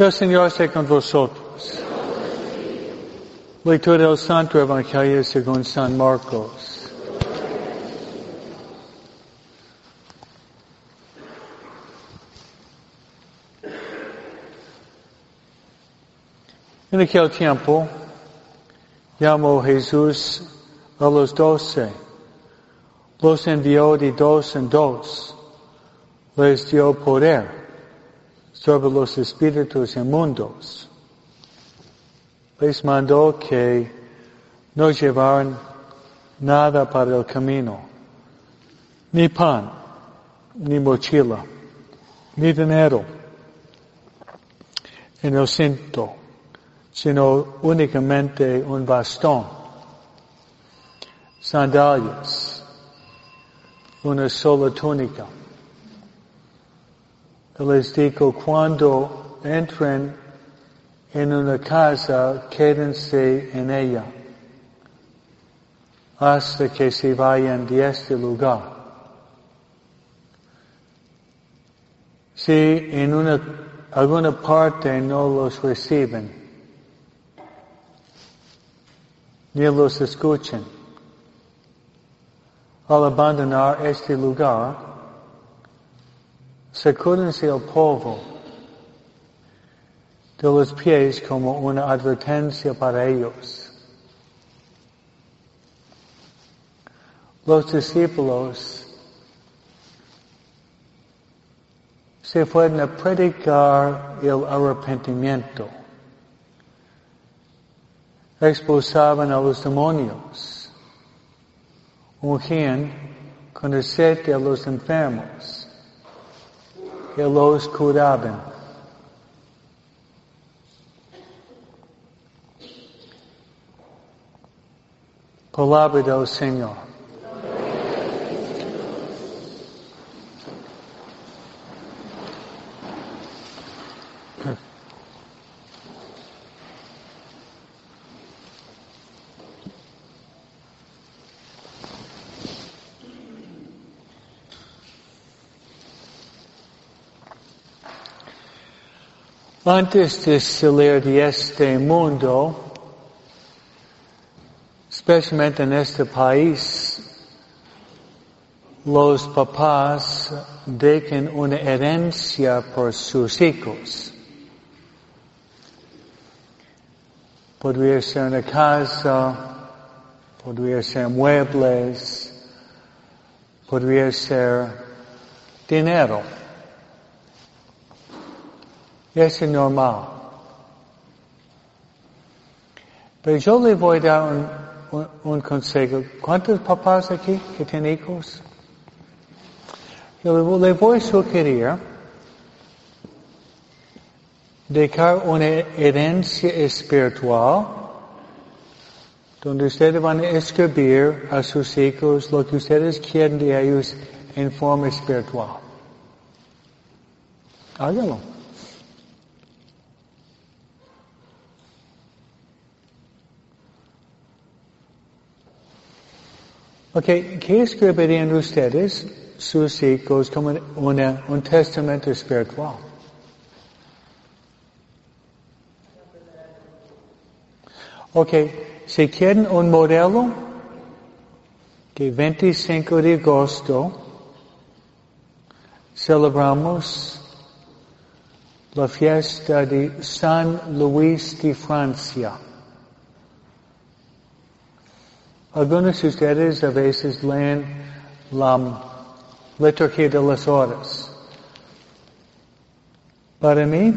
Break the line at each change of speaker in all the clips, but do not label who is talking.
El Señor esté con vosotros. Lectura del Santo Evangelio según San Marcos. En aquel tiempo llamó Jesús a los doce, los envió de dos en dos, les dio poder sobre los espíritus inmundos. Les mandó que no llevaran nada para el camino, ni pan, ni mochila, ni dinero en el cinto, sino únicamente un bastón, sandalias, una sola túnica. Les digo, cuando entren en una casa, quédense en ella hasta que se vayan de este lugar. Si en una, alguna parte no los reciben, ni los escuchen, al abandonar este lugar, sacúdense el polvo de los pies como una advertencia para ellos. Los discípulos se fueron a predicar el arrepentimiento. Expulsaban a los demonios. Ungían con aceite a los enfermos. Que los curaban. Palabra del Señor. Antes de salir de este mundo, especialmente en este país, los papás dejan una herencia por sus hijos. Podría ser una casa, podría ser muebles, podría ser dinero. Es normal. Pero yo le voy a dar un, un, un consejo. ¿Cuántos papás aquí que tienen hijos? Yo le, voy a sugerir dejar una herencia espiritual donde ustedes van a escribir a sus hijos lo que ustedes quieren de ellos en forma espiritual. Hágalo. Ok, ¿qué escribirían ustedes, sus hijos, como un testamento espiritual? Ok, si quieren un modelo, que 25 de agosto celebramos la fiesta de San Luis de Francia. Algunos ustedes a veces leen la liturgia de las horas. Para mí,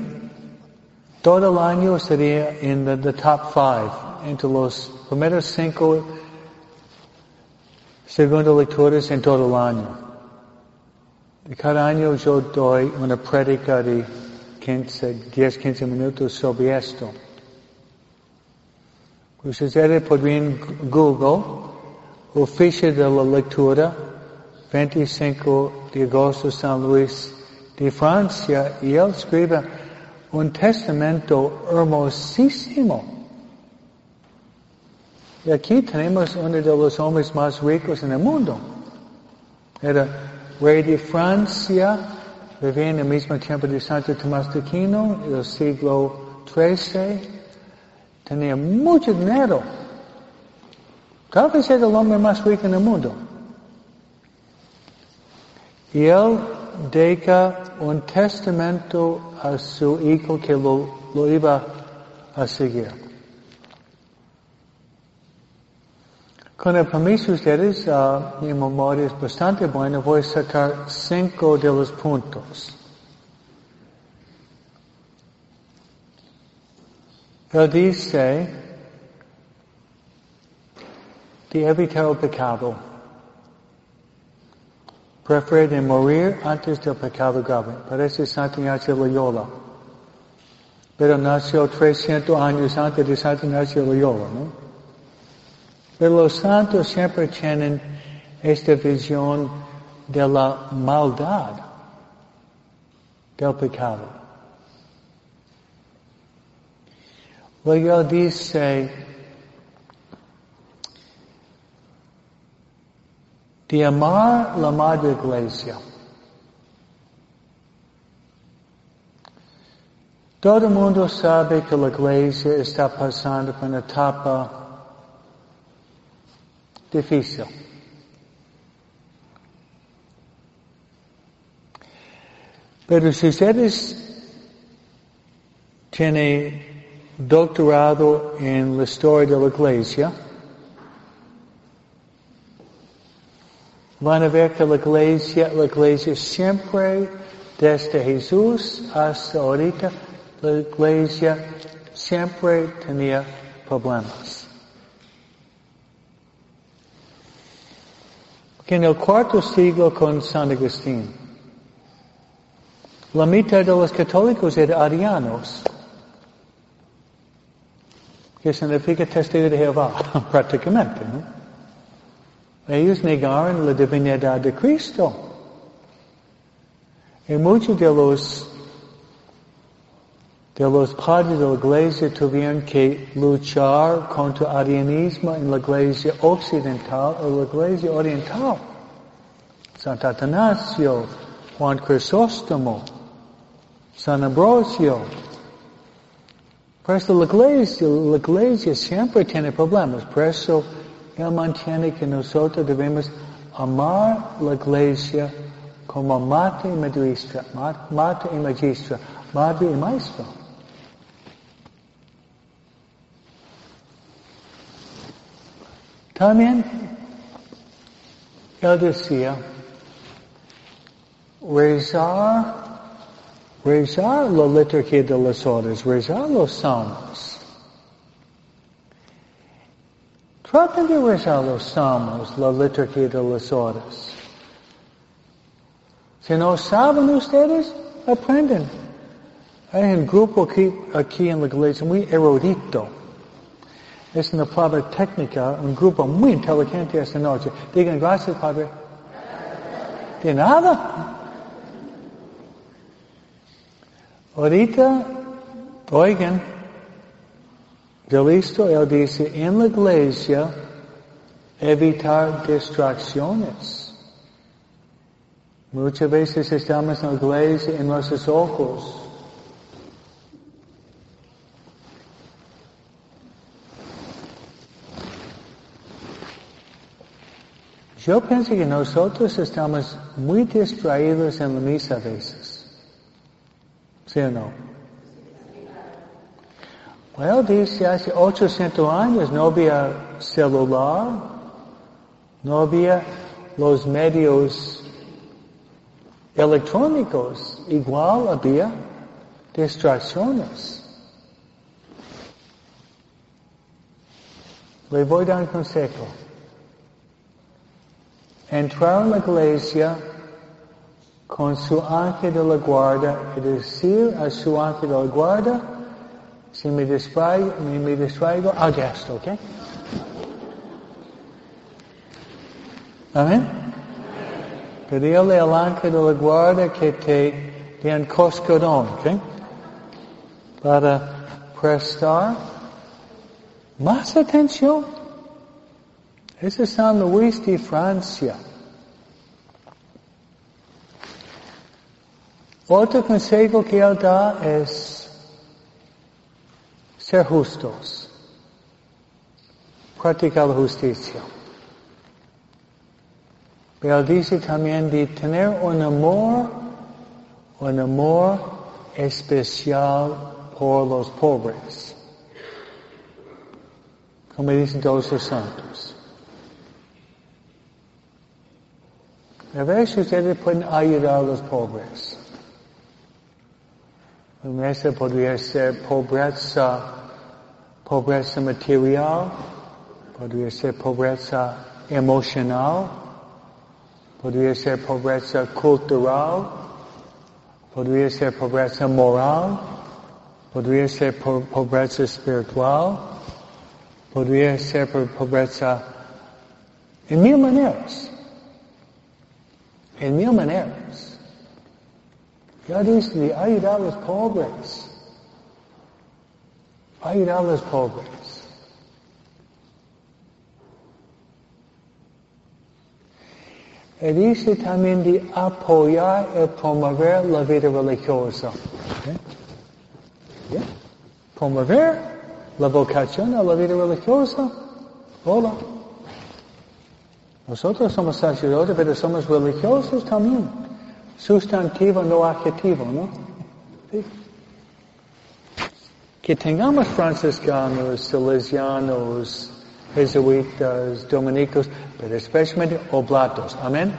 todo el año sería en the, the top five, entre los primeros cinco segundas lecturas en todo el año. Y cada año yo doy una prédica de 15, 10, 15 minutos sobre esto. Ustedes podrían Google oficio de la lectura 25 de agosto San Luis de Francia y él escribe un testamento hermosísimo. Y aquí tenemos uno de los hombres más ricos en el mundo. Era rey de Francia, vivía en el mismo tiempo de Santo Tomás de Aquino, el siglo XIII, tenía mucho dinero. Tal vez era el hombre más rico en el mundo. Y él deja un testamento a su hijo que lo, iba a seguir. Con el permiso de ustedes, uh, mi memoria es bastante buena, voy a sacar cinco de los puntos. Él dice de evitar el pecado. Prefiere morir antes del pecado grave. Parece Santo Ignacio Loyola. Pero nació 300 años antes de Santo Ignacio Loyola, ¿no? Pero los santos siempre tienen esta visión de la maldad del pecado. Luego dice, de amar la madre iglesia. Todo el mundo sabe que la iglesia está pasando por una etapa difícil. Pero si ustedes tienen doctorado en la historia de la iglesia, van a ver que la iglesia, la iglesia siempre, desde Jesús hasta ahorita, la iglesia siempre tenía problemas. en el cuarto siglo con San Agustín, la mitad de los católicos eran arianos, que significa testigo de Jehová, prácticamente, ¿no? Ellos negaron la divinidad de Cristo. Y muchos de los de los padres de la iglesia tuvieron que luchar contra el arianismo en la iglesia occidental o la iglesia oriental. Santo Atanasio, Juan Crisóstomo, San Ambrosio. Por eso la iglesia, la siempre tiene problemas. Por eso él mantiene que nosotros debemos amar la iglesia como mate y magistra, mate y magistra, madre y maestro. También él decía, rezar, rezar la liturgia de las horas, rezar los salmos. Traten de rezar los salmos, la liturgia de las horas. Si no saben ustedes, aprenden. Hay un grupo aquí, aquí en la iglesia muy erudito es una palabra técnica, un grupo muy inteligente esta noche. Digan gracias, Padre. De nada. Ahorita, oigan, de listo, él dice, en la iglesia, evitar distracciones. Muchas veces estamos en la iglesia en nuestros ojos. Yo pienso que nosotros estamos muy distraídos en la misa a veces. ¿Sí o no? Bueno, dice hace 800 años no había celular, no había los medios electrónicos, igual había distracciones. Le voy a dar un consejo entrar en la iglesia con su ángel de la guarda y decir a su ángel de la guarda, si me distraigo, me, me distraigo, haga esto, ¿ok? Amén. Pedirle al ángel de la guarda que te den coscodón, ¿ok? Para prestar más atención ese es San Luis de Francia. Otro consejo que él da es ser justos, practicar la justicia. Pero él dice también de tener un amor, un amor especial por los pobres. Como dicen todos los santos. A veces ustedes pueden ayudar a los pobres. Esa podría ser pobreza, pobreza material, podría ser pobreza emocional, podría ser pobreza cultural, podría ser pobreza moral, podría ser pobreza espiritual, podría ser pobreza en mil maneras. En mil maneras. De ayudar a los pobres. Ayudar a los pobres. Y dice también de apoyar y promover la vida religiosa. ¿Eh? Promover la vocación a la vida religiosa. Hola. Nosotros somos sacerdotes, pero somos religiosos también sustantivo, no adjetivo, ¿no? Que tengamos franciscanos, salesianos, jesuitas, dominicos, pero especialmente oblatos. Amén.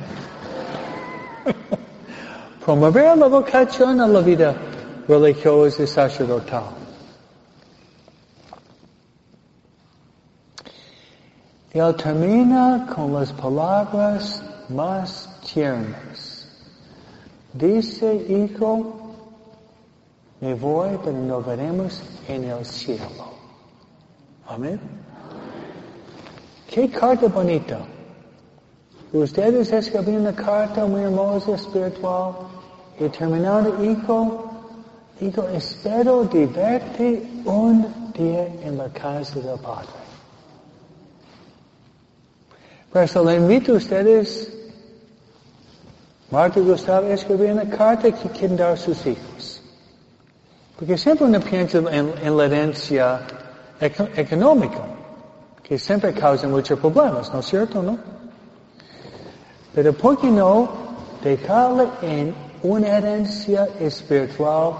Promover la vocación a la vida religiosa y sacerdotal. Él termina con las palabras más tiernas. Dice, hijo, me voy, pero nos veremos en el cielo. Amén. Qué carta bonita. Ustedes escribieron una carta muy hermosa, espiritual, y terminando, hijo, hijo, espero de verte un día en la casa del Padre. Por eso le invito a ustedes Marta Gustavo escribió una carta que quieren dar a sus hijos. Porque siempre uno piensa en, la herencia económica, que siempre causa muchos problemas, ¿no es cierto, no? Pero ¿por qué no dejarle en una herencia espiritual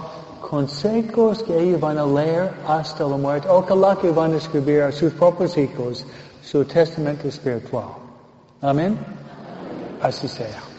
consejos que ellos van a leer hasta la muerte, ojalá que van a escribir a sus propios hijos su testamento espiritual. Amén. Así sea.